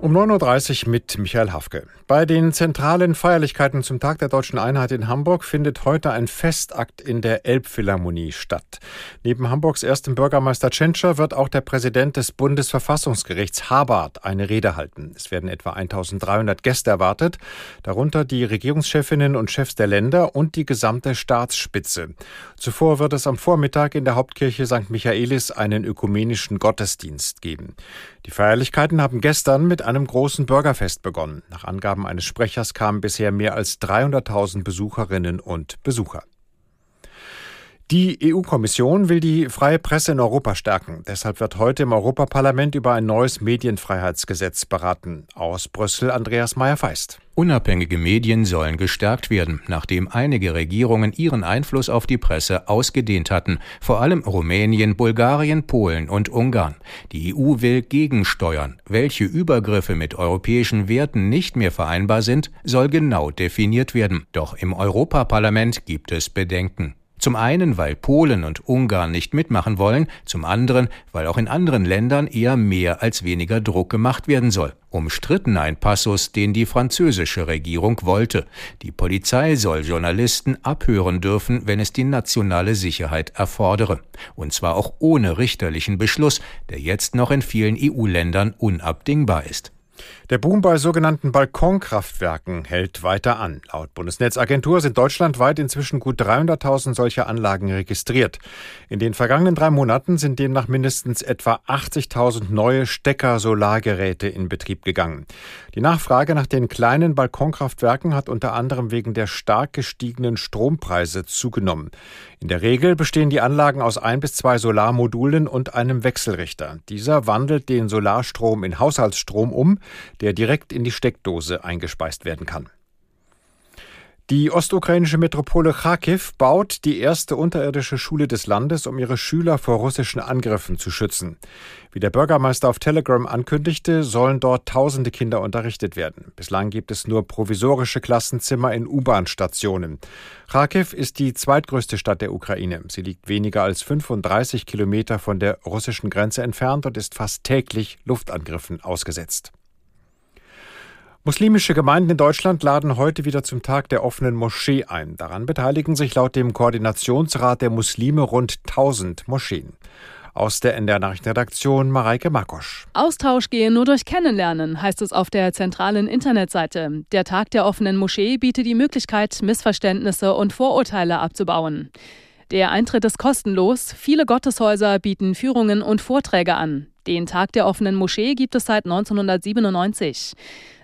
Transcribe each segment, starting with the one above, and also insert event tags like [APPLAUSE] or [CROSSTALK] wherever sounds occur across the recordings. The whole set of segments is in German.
Um 9.30 Uhr mit Michael Hafke. Bei den zentralen Feierlichkeiten zum Tag der deutschen Einheit in Hamburg findet heute ein Festakt in der Elbphilharmonie statt. Neben Hamburgs erstem Bürgermeister Tschentscher wird auch der Präsident des Bundesverfassungsgerichts Habart eine Rede halten. Es werden etwa 1300 Gäste erwartet, darunter die Regierungschefinnen und Chefs der Länder und die gesamte Staatsspitze. Zuvor wird es am Vormittag in der Hauptkirche St. Michaelis einen ökumenischen Gottesdienst geben. Die Feierlichkeiten haben gestern mit einem großen Bürgerfest begonnen. Nach Angaben eines Sprechers kamen bisher mehr als 300.000 Besucherinnen und Besucher. Die EU-Kommission will die freie Presse in Europa stärken. Deshalb wird heute im Europaparlament über ein neues Medienfreiheitsgesetz beraten. Aus Brüssel Andreas Meyer-Feist. Unabhängige Medien sollen gestärkt werden, nachdem einige Regierungen ihren Einfluss auf die Presse ausgedehnt hatten, vor allem Rumänien, Bulgarien, Polen und Ungarn. Die EU will gegensteuern. Welche Übergriffe mit europäischen Werten nicht mehr vereinbar sind, soll genau definiert werden. Doch im Europaparlament gibt es Bedenken. Zum einen, weil Polen und Ungarn nicht mitmachen wollen, zum anderen, weil auch in anderen Ländern eher mehr als weniger Druck gemacht werden soll. Umstritten ein Passus, den die französische Regierung wollte. Die Polizei soll Journalisten abhören dürfen, wenn es die nationale Sicherheit erfordere. Und zwar auch ohne richterlichen Beschluss, der jetzt noch in vielen EU-Ländern unabdingbar ist. Der Boom bei sogenannten Balkonkraftwerken hält weiter an. Laut Bundesnetzagentur sind deutschlandweit inzwischen gut 300.000 solcher Anlagen registriert. In den vergangenen drei Monaten sind demnach mindestens etwa 80.000 neue Stecker-Solargeräte in Betrieb gegangen. Die Nachfrage nach den kleinen Balkonkraftwerken hat unter anderem wegen der stark gestiegenen Strompreise zugenommen. In der Regel bestehen die Anlagen aus ein bis zwei Solarmodulen und einem Wechselrichter. Dieser wandelt den Solarstrom in Haushaltsstrom um, der direkt in die Steckdose eingespeist werden kann. Die ostukrainische Metropole Kharkiv baut die erste unterirdische Schule des Landes, um ihre Schüler vor russischen Angriffen zu schützen. Wie der Bürgermeister auf Telegram ankündigte, sollen dort tausende Kinder unterrichtet werden. Bislang gibt es nur provisorische Klassenzimmer in U-Bahn-Stationen. Kharkiv ist die zweitgrößte Stadt der Ukraine. Sie liegt weniger als 35 Kilometer von der russischen Grenze entfernt und ist fast täglich Luftangriffen ausgesetzt. Muslimische Gemeinden in Deutschland laden heute wieder zum Tag der offenen Moschee ein. Daran beteiligen sich laut dem Koordinationsrat der Muslime rund 1000 Moscheen. Aus der NDR Nachrichtenredaktion Mareike Makosch. Austausch gehe nur durch Kennenlernen, heißt es auf der zentralen Internetseite. Der Tag der offenen Moschee bietet die Möglichkeit, Missverständnisse und Vorurteile abzubauen. Der Eintritt ist kostenlos. Viele Gotteshäuser bieten Führungen und Vorträge an. Den Tag der offenen Moschee gibt es seit 1997.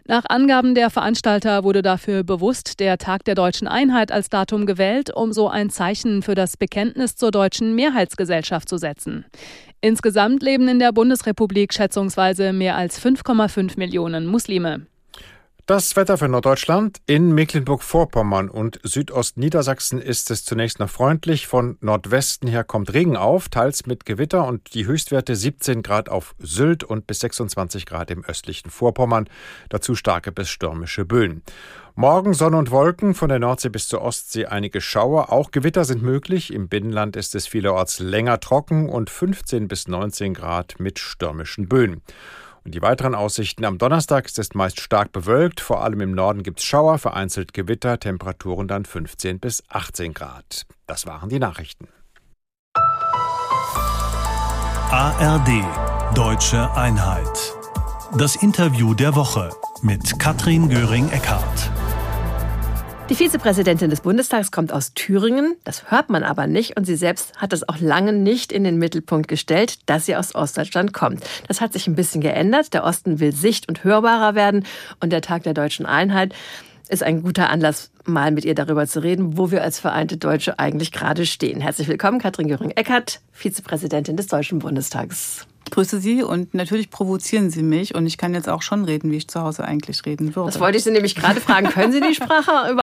Nach Angaben der Veranstalter wurde dafür bewusst der Tag der deutschen Einheit als Datum gewählt, um so ein Zeichen für das Bekenntnis zur deutschen Mehrheitsgesellschaft zu setzen. Insgesamt leben in der Bundesrepublik schätzungsweise mehr als 5,5 Millionen Muslime. Das Wetter für Norddeutschland. In Mecklenburg-Vorpommern und Südostniedersachsen ist es zunächst noch freundlich. Von Nordwesten her kommt Regen auf, teils mit Gewitter und die Höchstwerte 17 Grad auf Sylt und bis 26 Grad im östlichen Vorpommern. Dazu starke bis stürmische Böen. Morgen Sonne und Wolken, von der Nordsee bis zur Ostsee einige Schauer. Auch Gewitter sind möglich. Im Binnenland ist es vielerorts länger trocken und 15 bis 19 Grad mit stürmischen Böen. Und die weiteren Aussichten am Donnerstag ist es meist stark bewölkt. Vor allem im Norden gibt es Schauer, vereinzelt Gewitter, Temperaturen dann 15 bis 18 Grad. Das waren die Nachrichten. ARD Deutsche Einheit. Das Interview der Woche mit Katrin Göring-Eckardt. Die Vizepräsidentin des Bundestags kommt aus Thüringen, das hört man aber nicht und sie selbst hat es auch lange nicht in den Mittelpunkt gestellt, dass sie aus Ostdeutschland kommt. Das hat sich ein bisschen geändert. Der Osten will sicht- und hörbarer werden und der Tag der deutschen Einheit ist ein guter Anlass, mal mit ihr darüber zu reden, wo wir als vereinte Deutsche eigentlich gerade stehen. Herzlich willkommen, Katrin Göring-Eckert, Vizepräsidentin des Deutschen Bundestags. Ich grüße Sie und natürlich provozieren Sie mich und ich kann jetzt auch schon reden, wie ich zu Hause eigentlich reden würde. Das wollte ich Sie nämlich gerade fragen. Können Sie die Sprache [LAUGHS]